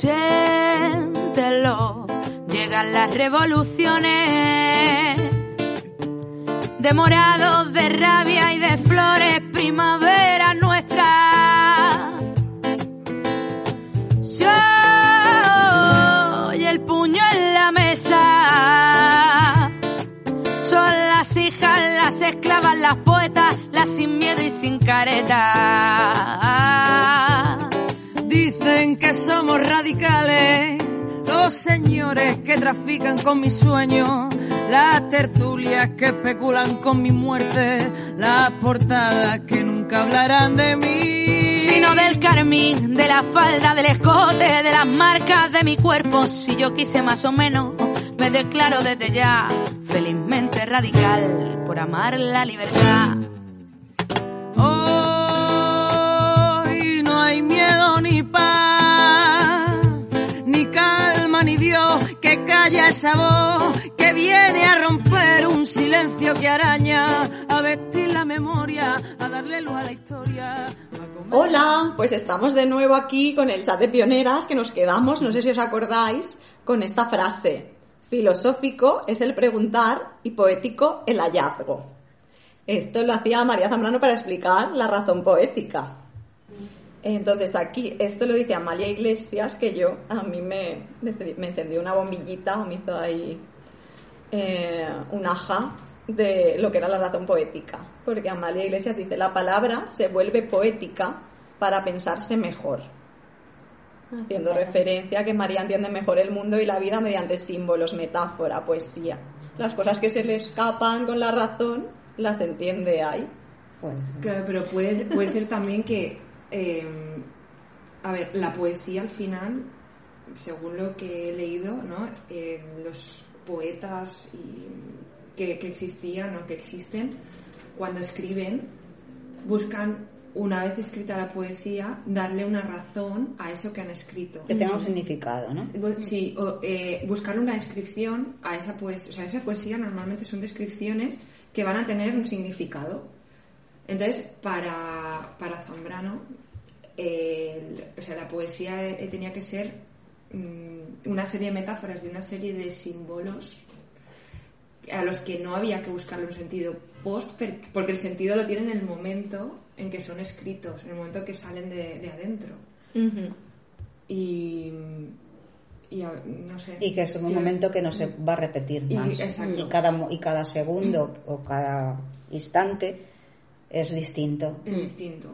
Siéntelo, llegan las revoluciones. De morados, de rabia y de flores, primavera nuestra. Yo y el puño en la mesa. Son las hijas, las esclavas, las poetas, las sin miedo y sin careta. Dicen que somos radicales, los señores que trafican con mis sueños, las tertulias que especulan con mi muerte, las portadas que nunca hablarán de mí. Sino del carmín, de la falda, del escote, de las marcas de mi cuerpo. Si yo quise más o menos, me declaro desde ya felizmente radical por amar la libertad. Paz, ni calma ni Dios que calla esa voz que viene a romper un silencio que araña, a vestir la memoria, a darle luz a la historia. Hola, pues estamos de nuevo aquí con el chat de pioneras que nos quedamos, no sé si os acordáis, con esta frase. Filosófico es el preguntar y poético el hallazgo. Esto lo hacía María Zambrano para explicar la razón poética. Entonces aquí, esto lo dice Amalia Iglesias, que yo, a mí me, me encendió una bombillita o me hizo ahí eh, un aja de lo que era la razón poética. Porque Amalia Iglesias dice, la palabra se vuelve poética para pensarse mejor. Haciendo referencia a que María entiende mejor el mundo y la vida mediante símbolos, metáfora, poesía. Las cosas que se le escapan con la razón las entiende ahí. Claro, pero puede, puede ser también que, eh, a ver, la poesía al final, según lo que he leído, ¿no? Eh, los poetas y- que, que existían o que existen, cuando escriben, buscan, una vez escrita la poesía, darle una razón a eso que han escrito. Que tenga un significado, ¿no? Sí, o, eh, buscar una descripción a esa poesía. O sea, esa poesía normalmente son descripciones que van a tener un significado. Entonces, para, para Zambrano, el- o sea, la poesía eh, tenía que ser mm, una serie de metáforas, de una serie de símbolos a los que no había que buscarle un sentido post, per- porque el sentido lo tiene en el momento en que son escritos, en el momento que salen de, de adentro. Y, y a- no sé. Y que es un Que- momento que no se va a repetir Y- más. exacto. Y cada, mo- y cada segundo o cada instante es distinto. Es distinto,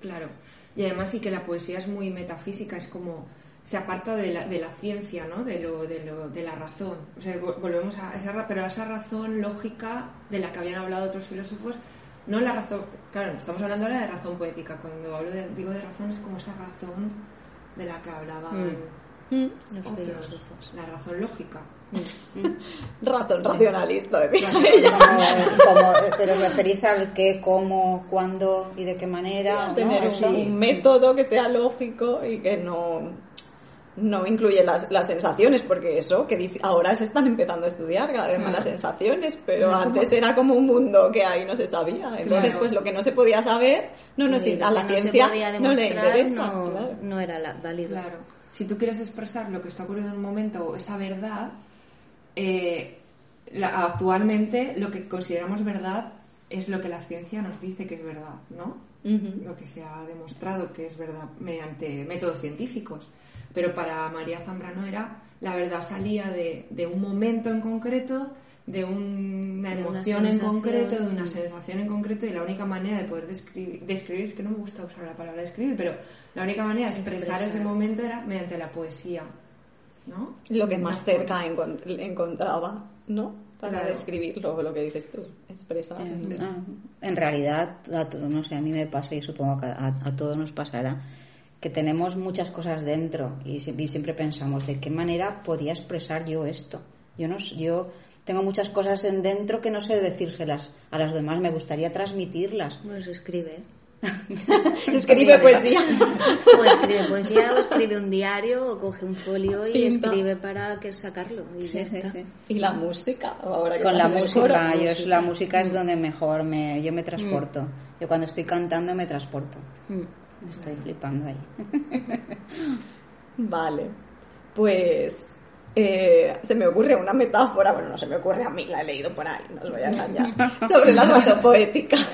claro. Y además sí que la poesía es muy metafísica, es como se aparta de la, de la ciencia, ¿no? De, lo, de, lo, de la razón. O sea, vol- volvemos a esa, ra- pero a esa razón lógica de la que habían hablado otros filósofos, no la razón, claro, estamos hablando ahora de razón poética, cuando hablo de, digo de razón es como esa razón de la que hablaban Mm. Los otros, filósofos. la razón lógica. Ratón racionalista, Claro. Como, como- pero referís al qué, cómo, cuándo y de qué manera. ¿no? tener un método que sea lógico y que no, no incluye las, las sensaciones, porque eso, que dif- ahora se están empezando a estudiar cada vez más las sensaciones, pero antes como- era como un mundo que ahí no se sabía. Entonces, Claro. pues lo que no se podía saber, no nos, a la no ciencia no le interesa. no, claro. no era la- válido. Claro. Si tú quieres expresar lo que está ocurriendo en un momento o esa verdad, eh, la- actualmente lo que consideramos verdad es lo que la ciencia nos dice que es verdad, ¿no? Lo que se ha demostrado que es verdad mediante métodos científicos. Pero para María Zambrano era la verdad salía de, de un momento en concreto, de una De una emoción en concreto, de una sensación en concreto y la única manera de poder describir, describir, que no me gusta usar la palabra describir, pero la única manera de expresar ese momento era mediante la poesía, ¿no? Lo que más cerca encont- encontraba, ¿no? Para Claro. describirlo, lo que dices tú, expresar. Eh, ah, En realidad, a no sé, a mí me pasa y supongo que a, a todos nos pasará que tenemos muchas cosas dentro y, si- y siempre pensamos de qué manera podía expresar yo esto. Yo no, yo tengo muchas cosas en dentro que no sé decírselas a las demás, me gustaría transmitirlas. Pues escribe. Escribe poesía. O escribe poesía, o escribe un diario, o coge un folio y Pinta. escribe para que sacarlo. Y ya Sí, sí, está. sí. Y la música, ahora que Con la música, yo es- la música es donde mejor me, yo me transporto. Yo cuando estoy cantando me transporto. Mm. Estoy flipando ahí. Vale. Pues eh, se me ocurre una metáfora, bueno, no se me ocurre a mí, la he leído por ahí, no os voy a engañar, sobre la razón poética.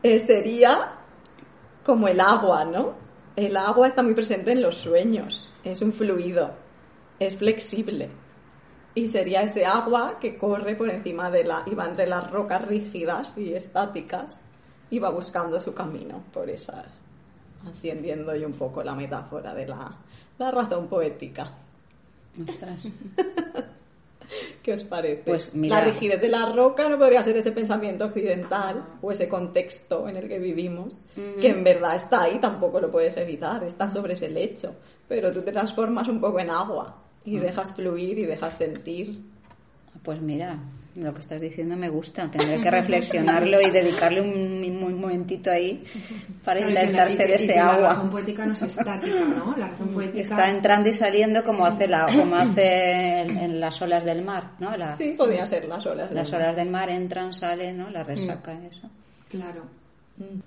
Eh, sería como el agua, ¿no? El agua está muy presente en los sueños, es un fluido, es flexible. Y sería ese agua que corre por encima de la, y va entre las rocas rígidas y estáticas va buscando su camino por esas. Así entiendo yo un poco la metáfora de la, la razón poética. ¿Qué os parece? Pues mira- La rigidez de la roca no podría ser ese pensamiento occidental o ese contexto en el que vivimos, que en verdad está ahí, tampoco lo puedes evitar, está sobre ese lecho, pero tú te transformas un poco en agua y dejas fluir y dejas sentir. Pues mira, lo que estás diciendo me gusta. Tendré que reflexionarlo y dedicarle un, un momentito ahí para Claro, intentar ser ese que La razón agua. poética no es estática, ¿no? La razón poética Está entrando y saliendo como hace, la, como hace en, en las olas del mar, ¿no? La- Sí, podría ser las olas. Las del olas del mar entran, salen, ¿no? La resaca, eso. Claro. mar.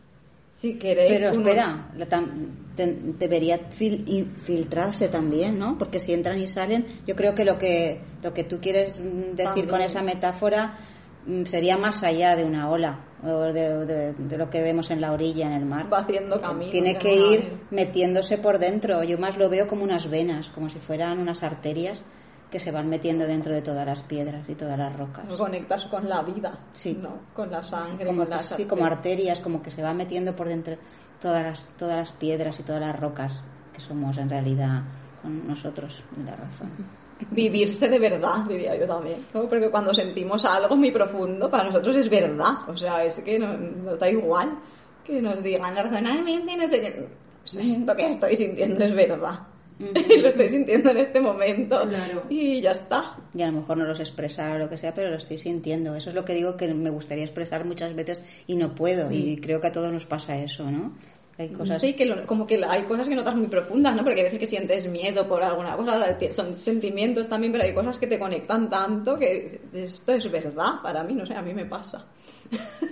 Si queréis. Pero uno- espera, la tam- te- debería fil- y- filtrarse también, ¿no? Porque si entran y salen, yo creo que lo que lo que tú quieres mm, decir con esa metáfora mm, sería más allá de una ola o de, de- de lo que vemos en la orilla, en el mar. Va haciendo camino. Tiene que ir metiéndose por dentro. Yo más lo veo como unas venas, como si fueran unas arterias que se van metiendo dentro de todas las piedras y todas las rocas. Conectas con la vida, Sí. ¿no? Con la sangre, como, con las sí, como arterias, como que se va metiendo por dentro todas las, todas las piedras y todas las rocas que somos en realidad con nosotros, de la razón. vivirse de verdad, diría yo también. ¿no? Porque cuando sentimos algo muy profundo, para nosotros es verdad. O sea, es que no- nos da igual que nos digan razonalmente, no sé qué. Esto que estoy sintiendo es verdad. Y lo estoy sintiendo en este momento. Claro. Y ya está. Y a lo mejor no los expresar o lo que sea, pero lo estoy sintiendo. Eso es lo que digo que me gustaría expresar muchas veces y no puedo. Y creo que a todos nos pasa eso, ¿no? Hay cosas... Sí, que lo- como que hay cosas que notas muy profundas, ¿no? Porque hay veces que sientes miedo por alguna cosa, son sentimientos también, pero hay cosas que te conectan tanto que esto es verdad para mí, no sé, a mí me pasa.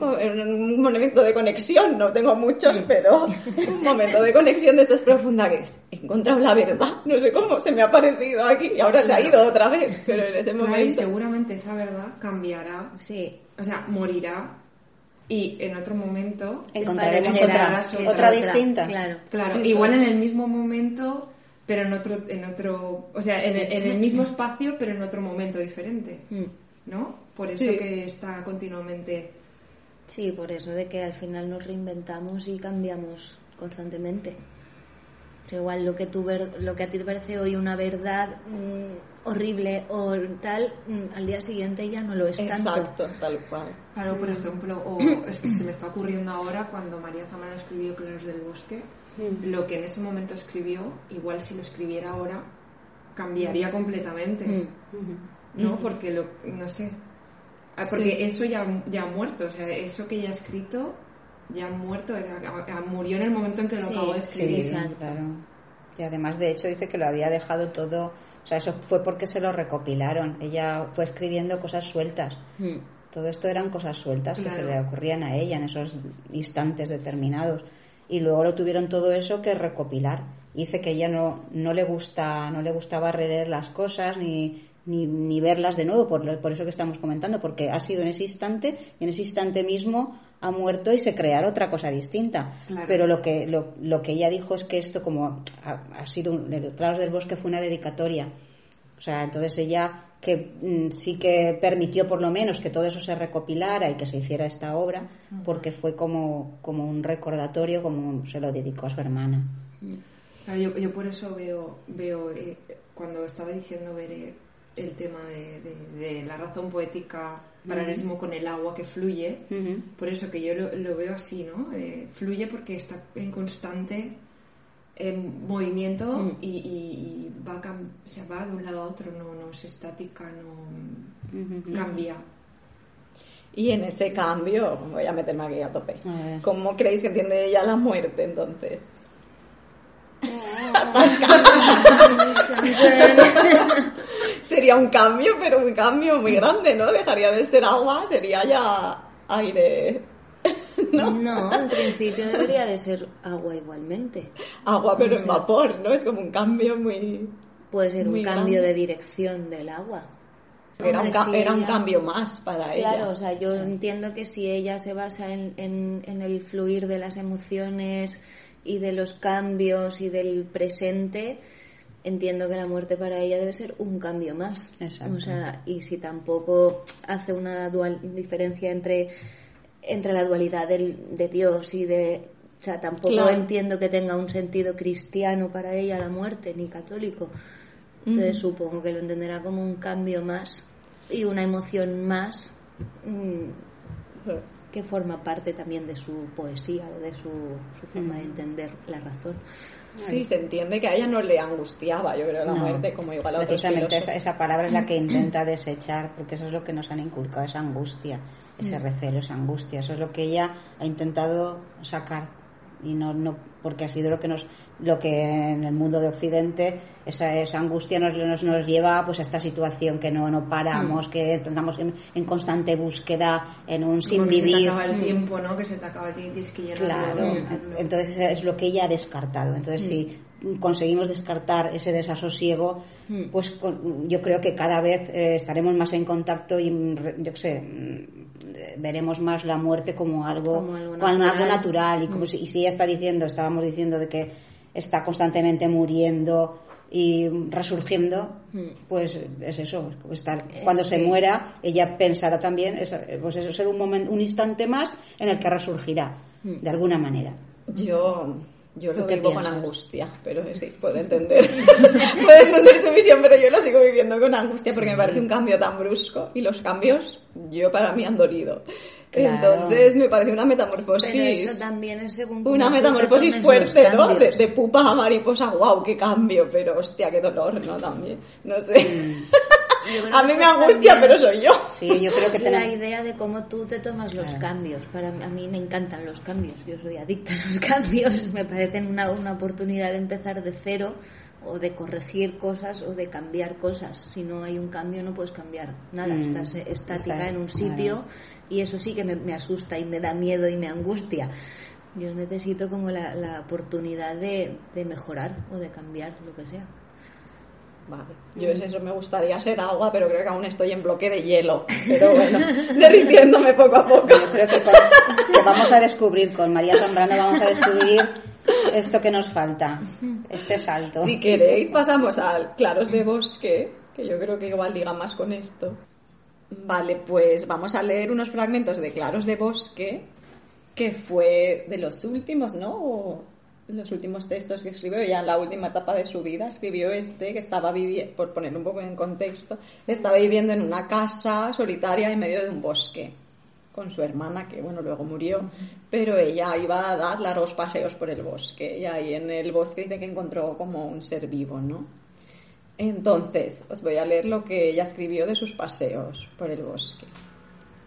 Un momento de conexión, no tengo muchos, pero un momento de conexión de esto es profunda que es, he encontrado la verdad, no sé cómo se me ha aparecido aquí y ahora se ha ido otra vez, pero en ese Claro, y momento... seguramente esa verdad cambiará, Sí. o sea, morirá y en otro momento, Encontraremos otra, otra, distinta. Claro. claro, igual en el mismo momento, pero en otro, en otro, o sea, en el, en el mismo espacio, pero en otro momento diferente, Mm. ¿no? Por eso Sí. que está continuamente Sí, por eso de que al final nos reinventamos y cambiamos constantemente. Pero igual lo que, tú ver- lo que a ti te parece hoy una verdad mm, horrible o tal, mm, al día siguiente ya no lo es tanto. Exacto, tal cual. Claro, por ejemplo, o esto se me está ocurriendo ahora cuando María Zambrano escribió Claros del Bosque, lo que en ese momento escribió, igual si lo escribiera ahora, cambiaría completamente, Mm. ¿no? Porque, lo, no sé, Ah, porque eso ya, ya ha muerto, o sea, eso que ella ha escrito ya muerto, murió en el momento en que lo Sí, acabó de sí, escribir. exacto. claro. Y además, de hecho, dice que lo había dejado todo. O sea, eso fue porque se lo recopilaron. Ella fue escribiendo cosas sueltas. Mm. Todo esto eran cosas sueltas que se le ocurrían a ella en esos instantes determinados. Y luego lo tuvieron todo eso que recopilar. Y Dice que ella no, no le gusta, no le gustaba releer las cosas ni, ni, ni verlas de nuevo, por, por eso que estamos comentando, porque ha sido en ese instante, y en ese instante mismo ha muerto y se creará otra cosa distinta. Claro. Pero lo que, lo, lo que ella dijo es que esto como ha, ha sido, el Claros del Bosque fue una dedicatoria. O sea, entonces ella que mm, sí que permitió por lo menos que todo eso se recopilara y que se hiciera esta obra, porque fue como, como un recordatorio, como se lo dedicó a su hermana. Yo, yo por eso veo, veo eh, cuando estaba diciendo Bere el tema de, de- de la razón poética, paralelismo con el agua que fluye, por eso que yo lo, lo veo así, ¿no? Eh, fluye porque está en constante en movimiento y, y- y va, o sea, va de un lado a otro, no, no es estática, no cambia. Y en ese cambio, voy a meterme aquí a tope. ¿Cómo creéis que entiende ella la muerte entonces? Sería un cambio, pero un cambio muy grande, ¿no? Dejaría de ser agua, sería ya aire ¿no? No, en principio debería de ser agua igualmente. Agua, pero en vapor, ¿no? Es como un cambio muy... Puede ser un cambio grande. de dirección del agua. Era un, si era un ella- cambio más para ella. Claro, o sea, yo entiendo que si ella se basa en, en- en el fluir de las emociones y de los cambios y del presente, entiendo que la muerte para ella debe ser un cambio más. Exacto. O sea, y si tampoco hace una dual, diferencia entre, entre la dualidad del- de Dios y de... O sea, tampoco Claro. entiendo que tenga un sentido cristiano para ella la muerte, ni católico. Entonces supongo que lo entenderá como un cambio más y una emoción más mm, que forma parte también de su poesía o de su, su forma de entender la razón. Sí, se entiende que a ella no le angustiaba, yo creo, la No. muerte, como igual a otros Precisamente esa, esa palabra es la que intenta desechar, porque eso es lo que nos han inculcado, esa angustia, Mm. ese recelo, esa angustia. Eso es lo que ella ha intentado sacar y no, no porque ha sido lo que nos lo que en el mundo de Occidente esa, esa angustia nos, nos, nos lleva pues a esta situación que no, no Mm. paramos que estamos en, en constante búsqueda en un sin Como que Se te vivir acaba el tiempo, ¿no? Que se te acaba el tiempo que. Claro, entonces es lo que ella ha descartado. Entonces, si conseguimos descartar ese desasosiego, pues con- yo creo que cada vez eh, estaremos más en contacto y, mm, yo qué sé, mm, veremos más la muerte como algo, Como algo como algo natural. Y, como si, y si ella está diciendo, estábamos diciendo de que está constantemente muriendo y resurgiendo, pues es eso. Estar, cuando se muera, ella pensará también, es, pues eso ser un momento, un instante más en el que resurgirá, de alguna manera. Yo, yo lo ¿Tú qué vivo con angustia, pero sí, puedo entender. puedo entender su visión, pero yo lo sigo viviendo con angustia porque me parece un cambio tan brusco y los cambios, yo para mí han dolido. Claro. Entonces me parece una metamorfosis. Pero eso también es según Una metamorfosis fuerte, ¿no? De, de pupa a mariposa, wow, qué cambio, pero hostia, qué dolor, ¿no? También, no sé. A mí eso me angustia, también pero soy yo. Sí, yo creo que la tenemos... idea de cómo tú te tomas los Claro. cambios. Para mí- a mí me encantan los cambios. Yo soy adicta a los cambios. Me parecen una, una oportunidad de empezar de cero o de corregir cosas o de cambiar cosas. Si no hay un cambio no puedes cambiar nada. Mm, Estás eh, estática estás- en un sitio y eso sí que me, me asusta y me da miedo y me angustia. Yo necesito como la, la oportunidad de, de mejorar o de cambiar lo que sea. Vale. Yo es eso, me gustaría ser agua, pero creo que aún estoy en bloque de hielo. Pero bueno, derritiéndome poco a poco. Yo creo que, con- que vamos a descubrir, con María Zambrano vamos a descubrir esto que nos falta, este salto. Si queréis, pasamos al Claros de Bosque, que yo creo que igual liga más con esto. Vale, pues vamos a leer unos fragmentos de Claros de Bosque, que fue de los últimos, ¿no? Los últimos textos que escribió, ya en la última etapa de su vida, escribió este, que estaba viviendo, por poner un poco en contexto, estaba viviendo en una casa solitaria en medio de un bosque con su hermana, que bueno, luego murió, pero ella iba a dar largos paseos por el bosque, y ahí en el bosque dice que encontró como un ser vivo, ¿no? Entonces, os voy a leer lo que ella escribió de sus paseos por el bosque.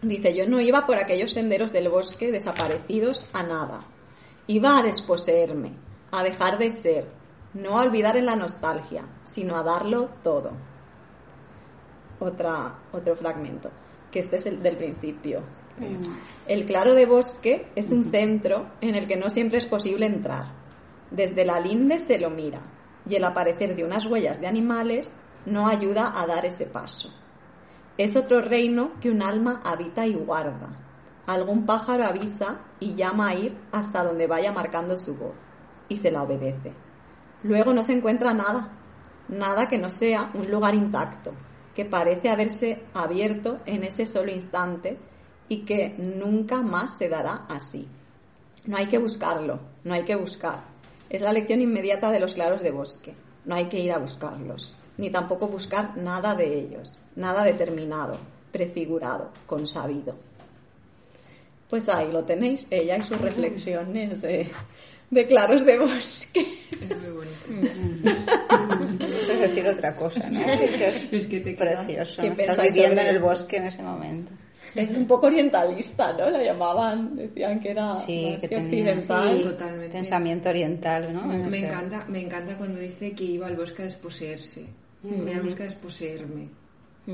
Dice, yo no iba por aquellos senderos del bosque desaparecidos a nada. Iba a desposeerme, a dejar de ser, no a olvidar en la nostalgia, sino a darlo todo. Otra, otro fragmento, que este es el del principio. El claro de bosque es un centro en el que no siempre es posible entrar. Desde la linde se lo mira y el aparecer de unas huellas de animales no ayuda a dar ese paso. Es otro reino que un alma habita y guarda. Algún pájaro avisa y llama a ir hasta donde vaya marcando su voz y se la obedece. Luego no se encuentra nada, nada que no sea un lugar intacto, que parece haberse abierto en ese solo instante y que nunca más se dará así. No hay que buscarlo, no hay que buscar. Es la lección inmediata de los claros de bosque. No hay que ir a buscarlos, ni tampoco buscar nada de ellos, nada determinado, prefigurado, consabido. Pues ahí lo tenéis, ella y sus reflexiones de, de claros de bosque. Es muy bonito. No sé decir otra cosa, ¿no? Es que es, Es que te precioso. ¿Qué Estás viviendo en el bosque en ese momento. Es un poco orientalista, ¿no? La llamaban, decían que era Sí, que que tenía- occidental. Sí, totalmente. Pensamiento oriental, ¿no? En Me ese- encanta, me encanta cuando dice que iba al bosque a desposeerse. Me al bosque a desposeerme.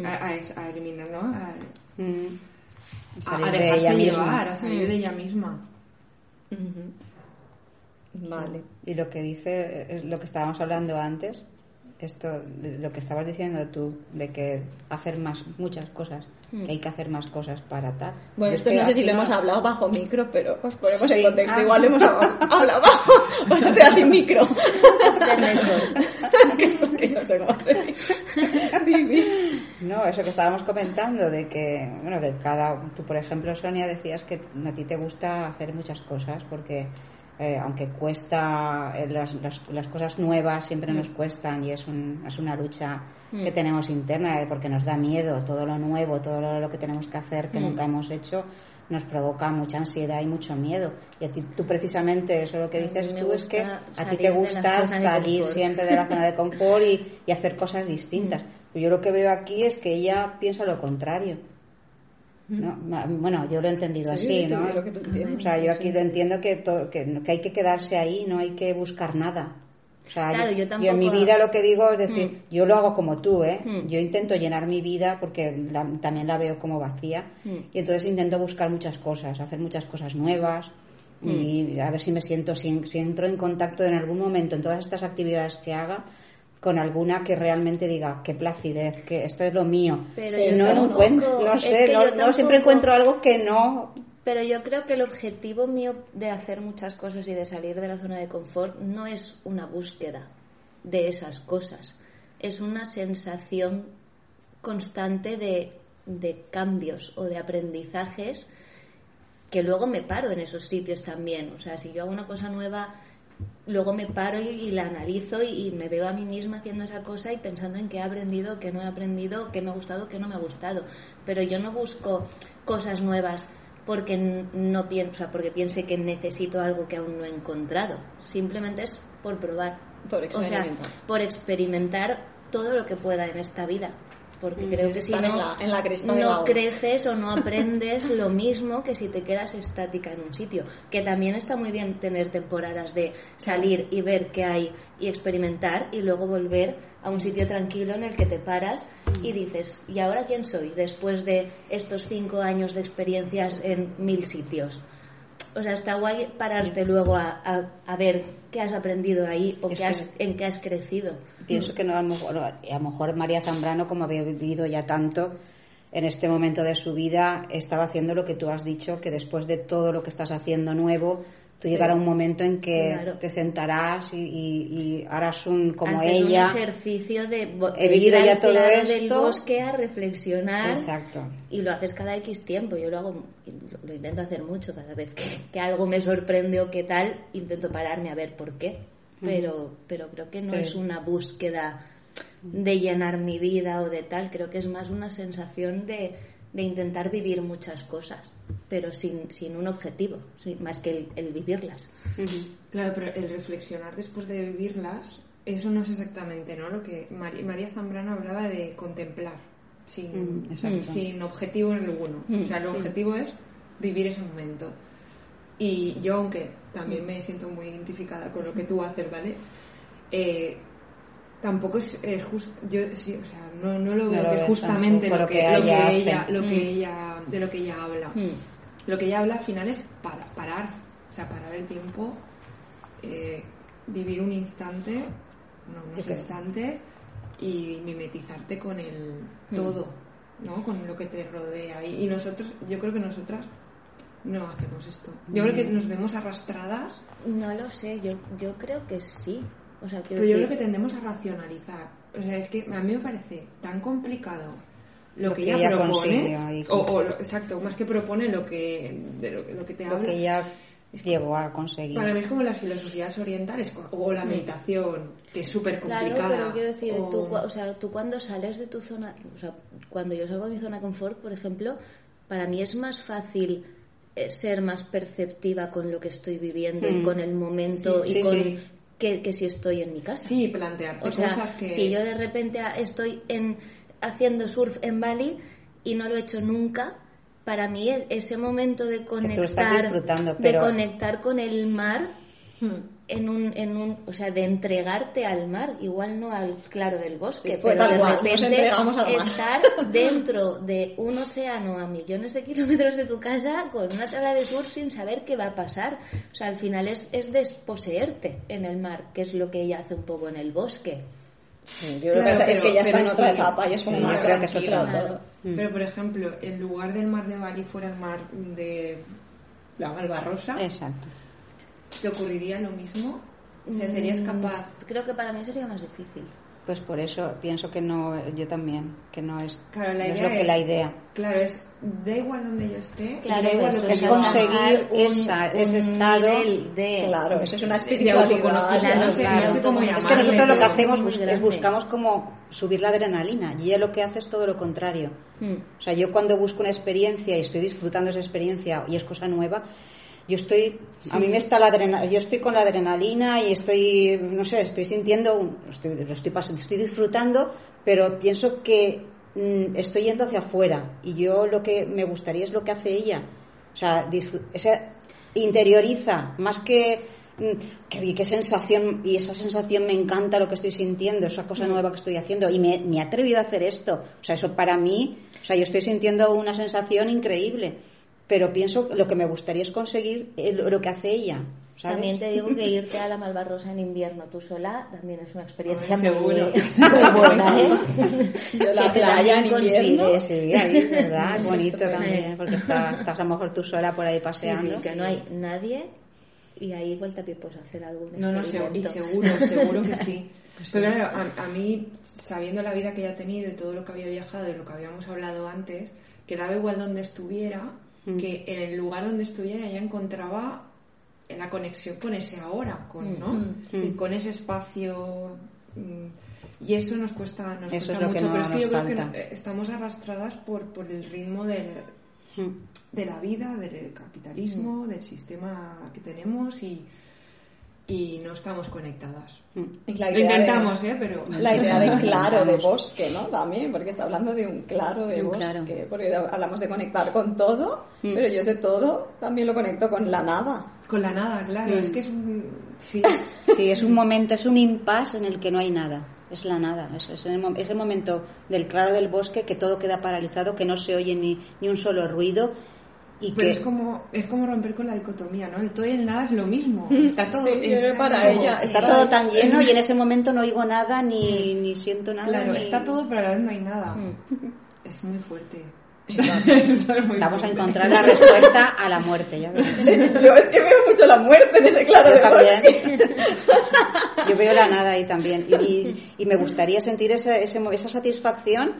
A, a, es- a eliminar, ¿no? A, Mm. a, Salir a de dejarse ella llevar, misma. a salir de ella misma. Vale. Y lo que dice, es lo que estábamos hablando antes, esto, lo que estabas diciendo tú, de que hacer más, muchas cosas, que hay que hacer más cosas para tal. Bueno, Yo esto no sé si lo hemos hablado bajo micro, pero os ponemos Sí. en contexto. Ah. Igual lo hemos hablado bajo, o sea, sin micro. Que esto que no sé cómo di. No, eso que estábamos comentando, de que, bueno, que cada, tú por ejemplo, Sonia, decías que a ti te gusta hacer muchas cosas, porque eh, aunque cuesta, eh, las, las, las cosas nuevas siempre nos cuestan y es, un, es una lucha que tenemos interna, eh, porque nos da miedo todo lo nuevo, todo lo, lo que tenemos que hacer que nunca hemos hecho, nos provoca mucha ansiedad y mucho miedo. Y a ti, tú precisamente, eso lo que dices tú es que a ti te gusta de salir siempre de la zona de confort y, y hacer cosas distintas. Mm. Pero yo lo que veo aquí es que ella piensa lo contrario. ¿no? Ma- Bueno, yo lo he entendido Mm. Sí, así, ¿no? di lo que tú entiendes. O sea, yo aquí lo entiendo que, que, que hay que quedarse ahí, no hay que buscar nada. O sea, Claro, yo en mi tampoco- vida lo que digo es decir, yo lo hago como tú, ¿eh? Mm. Yo intento llenar mi vida porque la- también la veo como vacía Mm. y entonces intento buscar muchas cosas, hacer muchas cosas nuevas y a ver si me siento, si, si entro en contacto en algún momento en todas estas actividades que haga con alguna que realmente diga qué placidez, que esto es lo mío. Pero yo no, tampoco- encuentro, no sé, no, yo no siempre tampoco- encuentro algo que no Pero yo creo que el objetivo mío de hacer muchas cosas y de salir de la zona de confort no es una búsqueda de esas cosas, es una sensación constante de, cambios o de aprendizajes que luego me paro en esos sitios también. O sea, si yo hago una cosa nueva, luego me paro y, y la analizo y, y me veo a mí misma haciendo esa cosa y pensando en qué he aprendido, qué no he aprendido, qué me ha gustado, qué no me ha gustado. Pero yo no busco cosas nuevas porque no pienso, sea, porque piense que necesito algo que aún no he encontrado. Simplemente es por probar. Por o sea, experimentar. por experimentar todo lo que pueda en esta vida. Porque creo que si no, en la- en la cresta de la no ola. creces o no aprendes lo mismo que si te quedas estática en un sitio. Que también está muy bien tener temporadas de salir y ver qué hay y experimentar y luego volver a un sitio tranquilo en el que te paras y dices, ¿y ahora quién soy? Después de estos cinco años de experiencias en mil sitios. O sea, está guay pararte luego a, a- a ver qué has aprendido ahí o qué has, en qué has crecido. Pienso que no, a lo, mejor, a lo mejor María Zambrano, como había vivido ya tanto en este momento de su vida, estaba haciendo lo que tú has dicho, que después de todo lo que estás haciendo nuevo, tú llegará un momento en que Claro. te sentarás y, y- y harás un como Haces ella. un ejercicio de, He vivido ya todo claro del esto. bosque a reflexionar Exacto. y lo haces cada X tiempo. Yo lo hago, lo, intento hacer mucho cada vez que, que algo me sorprende o qué tal, intento pararme a ver por qué. Pero, pero creo que no es una búsqueda de llenar mi vida o de tal, creo que es más una sensación de, de intentar vivir muchas cosas, pero sin, sin un objetivo, sin- más que el, el vivirlas. Claro, pero el reflexionar después de vivirlas, eso no es exactamente, ¿no? Lo que María Zambrano hablaba de contemplar, sin, Mm, sin objetivo alguno. O sea, el objetivo es vivir ese momento. Y yo, aunque también me siento muy identificada con lo que tú haces, ¿vale? Eh, tampoco es, es just- yo sí, o sea, no, no lo No veo lo que ves justamente lo lo que, lo que ella lo que Mm. ella, de lo que ella habla. Mm. Lo que ella habla al final es para, parar, o sea, parar el tiempo, eh, vivir un instante, no, unos creo. instantes y mimetizarte con el todo, ¿no? Con lo que te rodea. Y, y nosotros, yo creo que nosotras no hacemos esto. Yo creo que nos vemos arrastradas, No lo sé, yo, yo creo que sí. O sea, quiero pero yo decir- creo que tendemos a racionalizar. O sea, es que a mí me parece tan complicado lo, Lo que, que ella, ella propone, y- o, o lo- exacto, más que propone lo que, de lo, lo que te Lo habla. que ella llegó a conseguir. Para mí es como las filosofías orientales o- la meditación, que es súper complicada. Claro, pero quiero decir, o- tú, cua- o sea, tú cuando sales de tu zona, o sea, cuando yo salgo de mi zona de confort, por ejemplo, para mí es más fácil eh, ser más perceptiva con lo que estoy viviendo y Mm. con el momento Sí, y sí, con sí. Que, que si estoy en mi casa. Sí, plantearte O sea, cosas que... si yo de repente estoy en, haciendo surf en Bali y no lo he hecho nunca, para mí e- ese momento de tú lo estás conectar, disfrutando, de pero- conectar con el mar en un, en un, o sea, de entregarte al mar, igual no al claro del bosque, Sí, pues pero tal de repente mar. estar dentro de un océano a millones de kilómetros de tu casa con una tabla de surf sin saber qué va a pasar. O sea, al final es, es desposeerte en el mar, que es lo que ella hace un poco en el bosque. Sí, yo creo Claro, que es- es pero- que ya está en pero otra sí. etapa y es yo creo que es otra. todo. Pero, por ejemplo, en lugar del mar de Bali fuera el mar de la Malvarrosa, Exacto. ¿Te ocurriría lo mismo? O sea, ¿serías capaz? Mm, Creo que para mí sería más difícil. Pues por eso pienso que no, yo también, que no es, Claro, la no es idea lo que es- la idea. Claro, es da igual donde yo esté, Claro, da igual eso que es conseguir un- esa- ese un estado- nivel de Claro, eso es una espiritualidad. Claro, no sé, claro. no sé cómo Es Es que nosotros lo que hacemos grande. es buscamos como subir la adrenalina y ella lo que hace es todo lo contrario. Mm. O sea, yo cuando busco una experiencia y estoy disfrutando esa experiencia y es cosa nueva, yo estoy, a mí me está la adrenalina, yo estoy con la adrenalina y estoy, no sé, estoy sintiendo, estoy, lo estoy, pas- estoy disfrutando, pero pienso que mm, estoy yendo hacia afuera y yo lo que me gustaría es lo que hace ella. O sea, esa- interioriza, más que mm, qué, qué sensación, y esa sensación me encanta lo que estoy sintiendo, esa cosa nueva que estoy haciendo, y me, me he atrevido a hacer esto. O sea, eso para mí, o sea, yo estoy sintiendo una sensación increíble, pero pienso que lo que me gustaría es conseguir eh, lo que hace ella. ¿sabes? También te digo que irte a la Malvarrosa en invierno tú sola también es una experiencia Hombre, muy, seguro. muy buena, ¿eh? Yo la Que playa en invierno. Sí, ahí, ¿verdad? Bonito estupendo. también, porque está- estás a lo mejor tú sola por ahí paseando. sí, que no hay nadie y ahí igual también puedes hacer algún No, no, y seguro, seguro que sí. Pero claro, a, a mí, sabiendo la vida que ella ha tenido y todo lo que había viajado y lo que habíamos hablado antes, que daba igual donde estuviera, que en el lugar donde estuviera ella encontraba la conexión con ese ahora, con, ¿no? Y con ese espacio. mm, Y eso nos cuesta, nos Eso cuesta es lo que mucho, no pero es que yo creo que eh, estamos arrastradas por, por el ritmo del, Mm. de la vida, del capitalismo, del sistema que tenemos y, y no estamos conectadas. Mm. La Lo idea de- intentamos, ¿eh? Pero... La idea de claro de bosque, ¿no? También, porque está hablando de un claro de Un bosque. claro. Porque hablamos de conectar con todo, Mm. pero yo ese todo también lo conecto con la nada. Con la nada, claro, Mm. es que es un... Sí, Sí, es un momento, es un impasse en el que no hay nada. Es la nada. Es, es el, mo- es el momento del claro del bosque que todo queda paralizado, que no se oye ni, ni un solo ruido y pero que es como, es como romper con la dicotomía, ¿no? El todo y el nada es lo mismo. Está todo... Sí, es- yo para es como- ella está Sí. todo tan lleno y en ese momento no oigo nada ni, ni siento nada. Claro, ni- está todo, pero a la vez no hay nada. Mm. Es muy fuerte. Vamos a encontrar la respuesta a la muerte. Ya. Yo es que veo mucho la muerte en ese claro Yo también. Yo veo la nada ahí también. Y, y- y me gustaría sentir esa, ese mo- esa satisfacción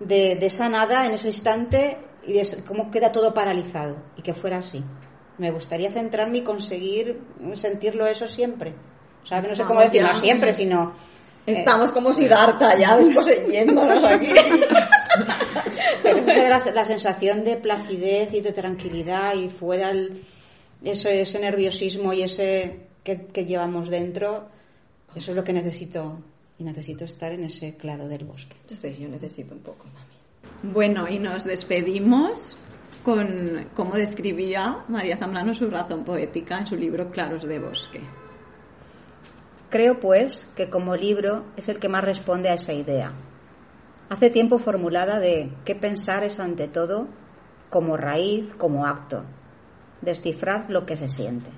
de, de esa nada en ese instante y de cómo queda todo paralizado. Y que fuera así. Me gustaría centrarme y conseguir sentirlo eso siempre. O sea, que no sé cómo Vamos decir, no ya. siempre, sino... eh, Estamos como Siddhartha ya desposeyéndonos aquí. Pero esa era la, la sensación de placidez y de tranquilidad y fuera el- ese, ese nerviosismo y ese que, que llevamos dentro, eso es lo que necesito y necesito estar en ese claro del bosque. Sí, yo necesito un poco también. Bueno, y nos despedimos con cómo describía María Zambrano su razón poética en su libro Claros de Bosque. Creo, pues, que como libro es el que más responde a esa idea. Hace tiempo formulada de qué pensar es ante todo como raíz, como acto, descifrar lo que se siente,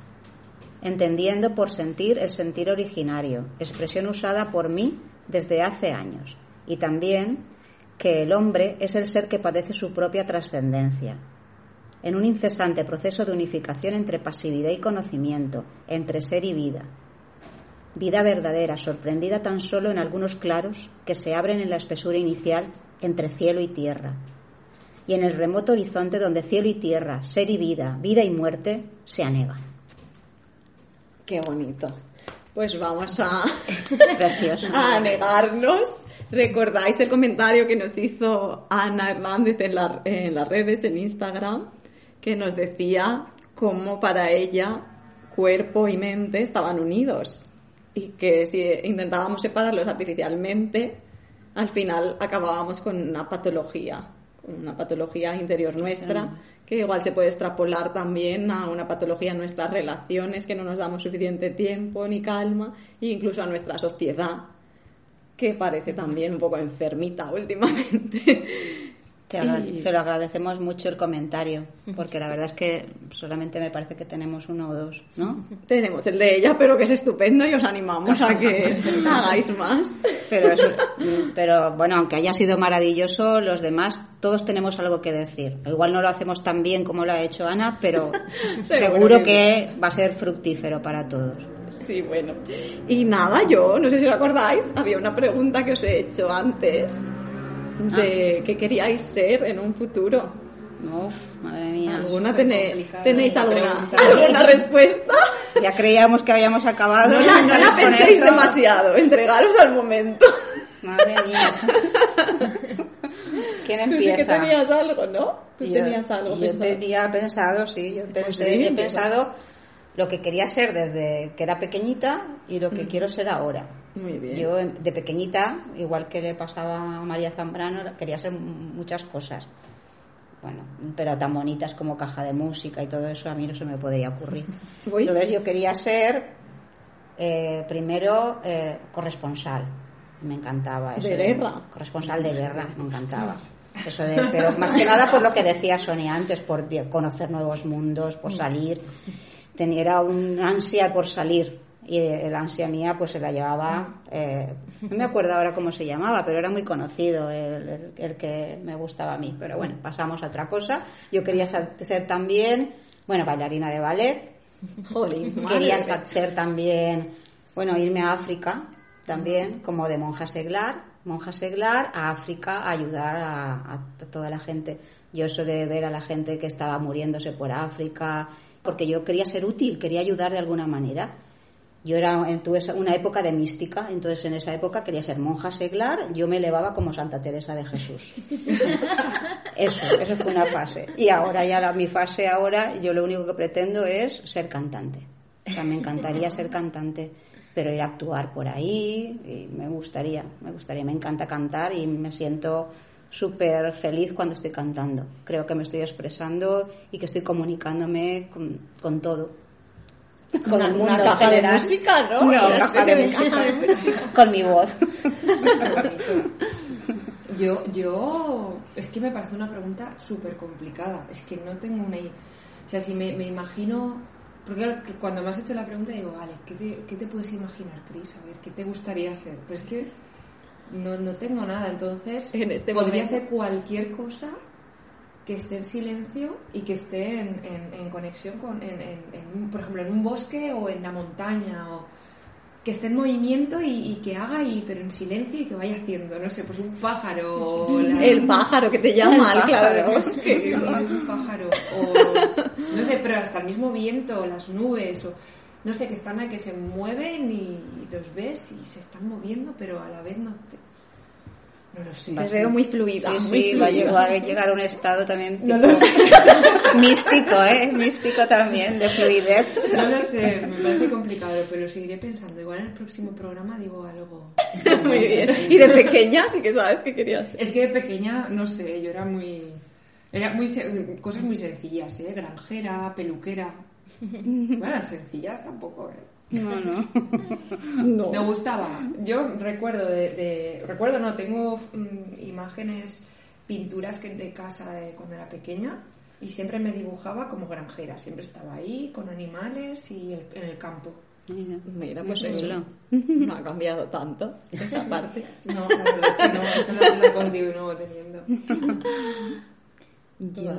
entendiendo por sentir el sentir originario, expresión usada por mí desde hace años, y también que el hombre es el ser que padece su propia trascendencia, en un incesante proceso de unificación entre pasividad y conocimiento, entre ser y vida, vida verdadera, sorprendida tan solo en algunos claros que se abren en la espesura inicial entre cielo y tierra, y en el remoto horizonte donde cielo y tierra, ser y vida, vida y muerte se anegan. Qué bonito. Pues vamos a, a negarnos. ¿Recordáis el comentario que nos hizo Ana Hernández en, la- en las redes, en Instagram? Que nos decía cómo para ella cuerpo y mente estaban unidos. Y que si intentábamos separarlos artificialmente, al final acabábamos con una patología, una patología interior nuestra, que igual se puede extrapolar también a una patología en nuestras relaciones, que no nos damos suficiente tiempo ni calma, e incluso a nuestra sociedad, que parece también un poco enfermita últimamente. Te agra- Se lo agradecemos mucho el comentario, porque la verdad es que solamente me parece que tenemos uno o dos, ¿no? Tenemos el de ella, pero que es estupendo y os animamos a que hagáis más. Pero bueno, aunque haya sido maravilloso, los demás todos tenemos algo que decir. Igual no lo hacemos tan bien como lo ha hecho Ana, pero seguro que va a ser fructífero para todos. Sí, bueno. Y nada, yo, no sé si os acordáis, había una pregunta que os he hecho antes de qué queríais ser en un futuro. Uf, madre mía. ¿Alguna complicada tenéis alguna, alguna respuesta? Ya creíamos que habíamos acabado. No la, no la penséis esto. demasiado, entregaros al momento. Madre mía. ¿Quién Tú sí que empieza? tenías algo, ¿no? Tú Yo- tenías algo Yo pensado. tenía pensado, sí, yo pensé, sí, he qué pensado lo que quería ser desde que era pequeñita y lo que quiero ser ahora. Muy bien. Yo em, de pequeñita, igual que le pasaba a María Zambrano, quería ser muchas cosas. Bueno, pero tan bonitas como caja de música y todo eso, a mí no se me podía ocurrir. Entonces yo quería ser eh, primero eh, corresponsal. Me encantaba eso. ¿De guerra? Corresponsal de guerra, me encantaba. Eso de, pero más que nada por lo que decía Sonia antes, por conocer nuevos mundos, por salir. Tenía era un ansia por salir. Y el ansia mía pues se la llevaba, eh, no me acuerdo ahora cómo se llamaba, pero era muy conocido el, el- el que me gustaba a mí. Pero bueno, pasamos a otra cosa. Yo quería ser, también, bueno, bailarina de ballet, madre Quería ser también, bueno, irme a África también, como de monja seglar, monja seglar a África a ayudar a, a toda la gente. Yo eso de ver a la gente que estaba muriéndose por África, porque yo quería ser útil, quería ayudar de alguna manera. Yo era, tuve esa- una época de mística, entonces en esa época quería ser monja seglar, yo me elevaba como Santa Teresa de Jesús. Eso, eso fue una fase. Y ahora ya la, mi fase ahora, yo lo único que pretendo es ser cantante. O sea, me encantaría ser cantante, pero ir a actuar por ahí, y me gustaría, me gustaría, me encanta cantar y me siento súper feliz cuando estoy cantando. Creo que me estoy expresando y que estoy comunicándome con, con todo. Con Una- el una mundo caja de música, ¿no? No, Una caja de de música. caja de música. Con mi voz. Yo, yo, es que me parece una pregunta súper complicada. Es que no tengo una. O sea, si me, me imagino. Porque cuando me has hecho la pregunta digo, vale, ¿qué te, qué te puedes imaginar, Cris? A ver, ¿qué te gustaría ser? Pero es que no, no tengo nada. Entonces, En este podría momento. ser cualquier cosa que esté en silencio y que esté en, en- en conexión con, en, por ejemplo, en un bosque o en la montaña o que esté en movimiento y, y que haga y pero en silencio y que vaya haciendo, no sé, pues un pájaro o la- El pájaro que te llama El al claro bosque. Un pájaro o no sé, pero hasta el mismo viento, las nubes o no sé, que están ahí que se mueven y los ves y se están moviendo, pero a la vez no te... no lo sé. Veo muy fluida. Sí, muy sí, va a fluida. llegar, a llegar a un estado también No tipo- lo sé. místico, ¿eh? Místico también, de fluidez. No lo sé, me parece complicado, pero seguiré pensando. Igual en el próximo programa digo algo. Muy bien. Y de pequeña sí que sabes que querías ser. Es que de pequeña, no sé, yo era muy. Era muy se- cosas muy sencillas, ¿eh? Granjera, peluquera. Bueno, sencillas tampoco, ¿eh? No, no. No. Me gustaba. Yo recuerdo de, de- recuerdo no, tengo mm, imágenes, pinturas que de casa de cuando era pequeña y siempre me dibujaba como granjera. Siempre estaba ahí con animales y el- en el campo. Mira, Mira, pues eso no ha cambiado tanto esa parte. No, que no, eso no lo continúo teniendo. Yo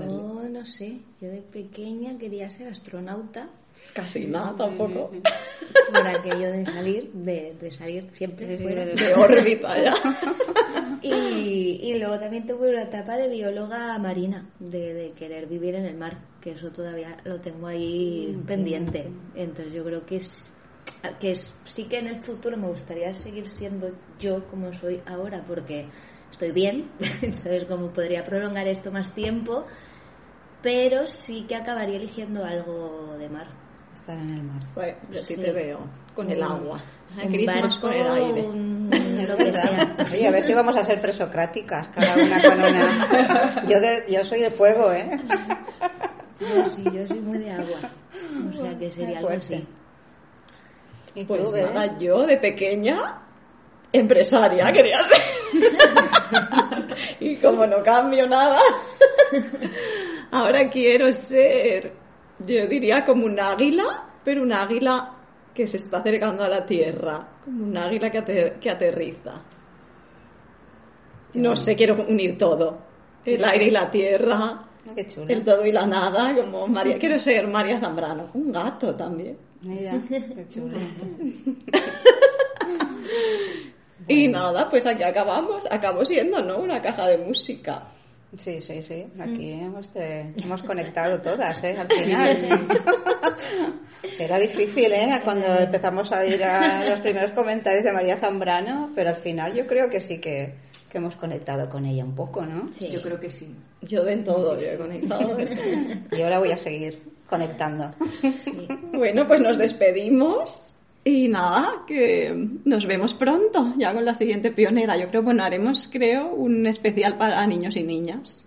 no sé, yo de pequeña quería ser astronauta Casi nada tampoco. por aquello de salir, de, de salir siempre fuera. De órbita ya. Y, y luego también tuve una etapa de bióloga marina, de, de querer vivir en el mar, que eso todavía lo tengo ahí pendiente. Entonces yo creo que es que es, sí que en el futuro me gustaría seguir siendo yo como soy ahora, porque estoy bien, entonces como podría prolongar esto más tiempo, pero sí que acabaría eligiendo algo de mar. Estar en el mar. Pues, yo a ti Sí. te veo con el agua. Un barco, con el aire. un- lo Oye, a ver si vamos a ser presocráticas, cada una con una. Yo, de, yo soy de fuego, ¿eh? Yo sí, yo soy muy de agua. O sea que sería algo así. ¿Y tú, Pues Bea? nada, yo de pequeña, empresaria quería ser. y como no cambio nada, ahora quiero ser, yo diría como un águila, pero un águila que se está acercando a la tierra, como un águila que, ater- que aterriza. No sé, quiero unir todo, el aire y la tierra, Ah, Qué el todo y la nada, como María, quiero ser María Zambrano, un gato también. Mira, qué chulo. Y nada, pues aquí acabamos, acabó siendo, ¿no? Una caja de música. Sí, sí, sí. Aquí hemos, te- hemos conectado todas, ¿eh? Al final. Era difícil, ¿eh? Cuando empezamos a a los primeros comentarios de María Zambrano, pero al final yo creo que sí que, que hemos conectado con ella un poco, ¿no? Sí. Yo creo que sí. Yo de todo, yo he conectado de todo. Y ahora voy a seguir conectando. Bueno, pues nos despedimos y nada, que nos vemos pronto, ya con la siguiente pionera. Yo creo, bueno, haremos, creo, un especial para niños y niñas.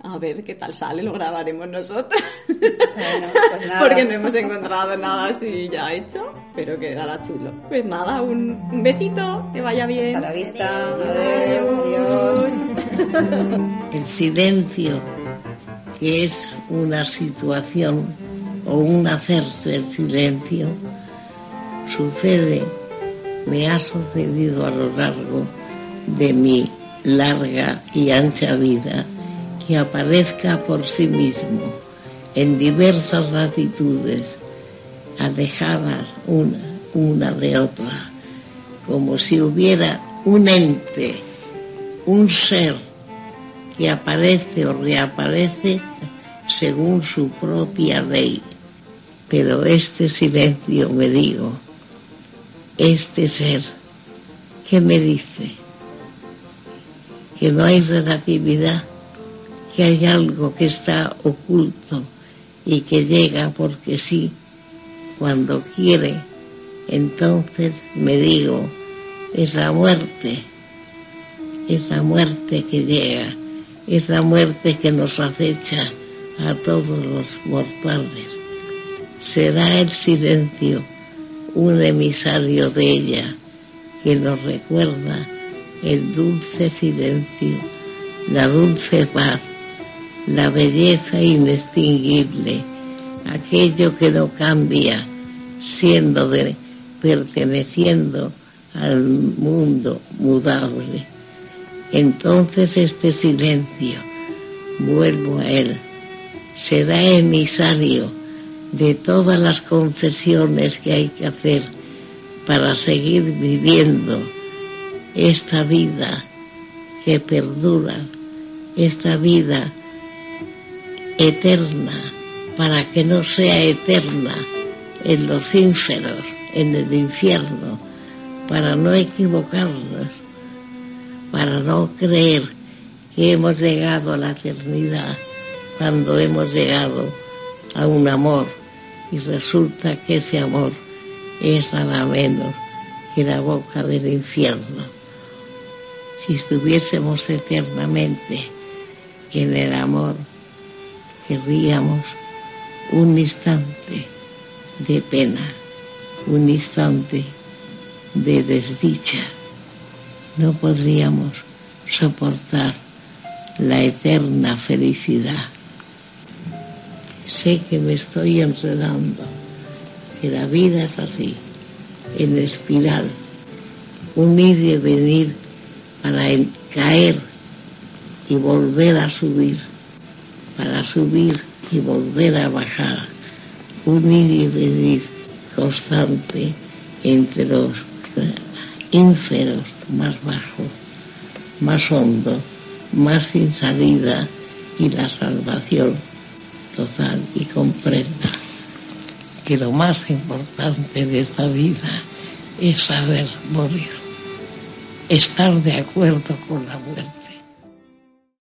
A ver qué tal sale, lo grabaremos nosotros. Bueno, pues nada. Porque no hemos encontrado nada así ya hecho, pero quedará chulo. Pues nada, un, un besito, que vaya bien. Hasta la vista. Adiós. Adiós. El silencio, que es una situación o un hacerse el silencio, sucede, me ha sucedido a lo largo de mi larga y ancha vida, que aparezca por sí mismo en diversas latitudes, alejadas una, una de otra, como si hubiera un ente, un ser que aparece o reaparece según su propia ley. Pero este silencio, me digo, este ser, ¿qué me dice? Que no hay relatividad, que hay algo que está oculto y que llega porque sí, cuando quiere. Entonces me digo, es la muerte, es la muerte que llega, es la muerte que nos acecha a todos los mortales. Será el silencio un emisario de ella que nos recuerda el dulce silencio, la dulce paz, la belleza inextinguible, aquello que no cambia, siendo de, perteneciendo al mundo mudable. Entonces este silencio, vuelvo a él, será emisario de todas las concesiones que hay que hacer para seguir viviendo esta vida que perdura, esta vida eterna, para que no sea eterna en los ínferos, en el infierno, para no equivocarnos, para no creer que hemos llegado a la eternidad cuando hemos llegado a un amor y resulta que ese amor es nada menos que la boca del infierno. Si estuviésemos eternamente en el amor, querríamos un instante de pena, un instante de desdicha. No podríamos soportar la eterna felicidad. Sé que me estoy enredando, que la vida es así, en espiral, un ir y venir para el caer y volver a subir, para subir y volver a bajar, un ir y venir constante entre los ínferos más bajos, más hondo, más sin salida y la salvación y comprenda que lo más importante de esta vida es saber morir, estar de acuerdo con la muerte.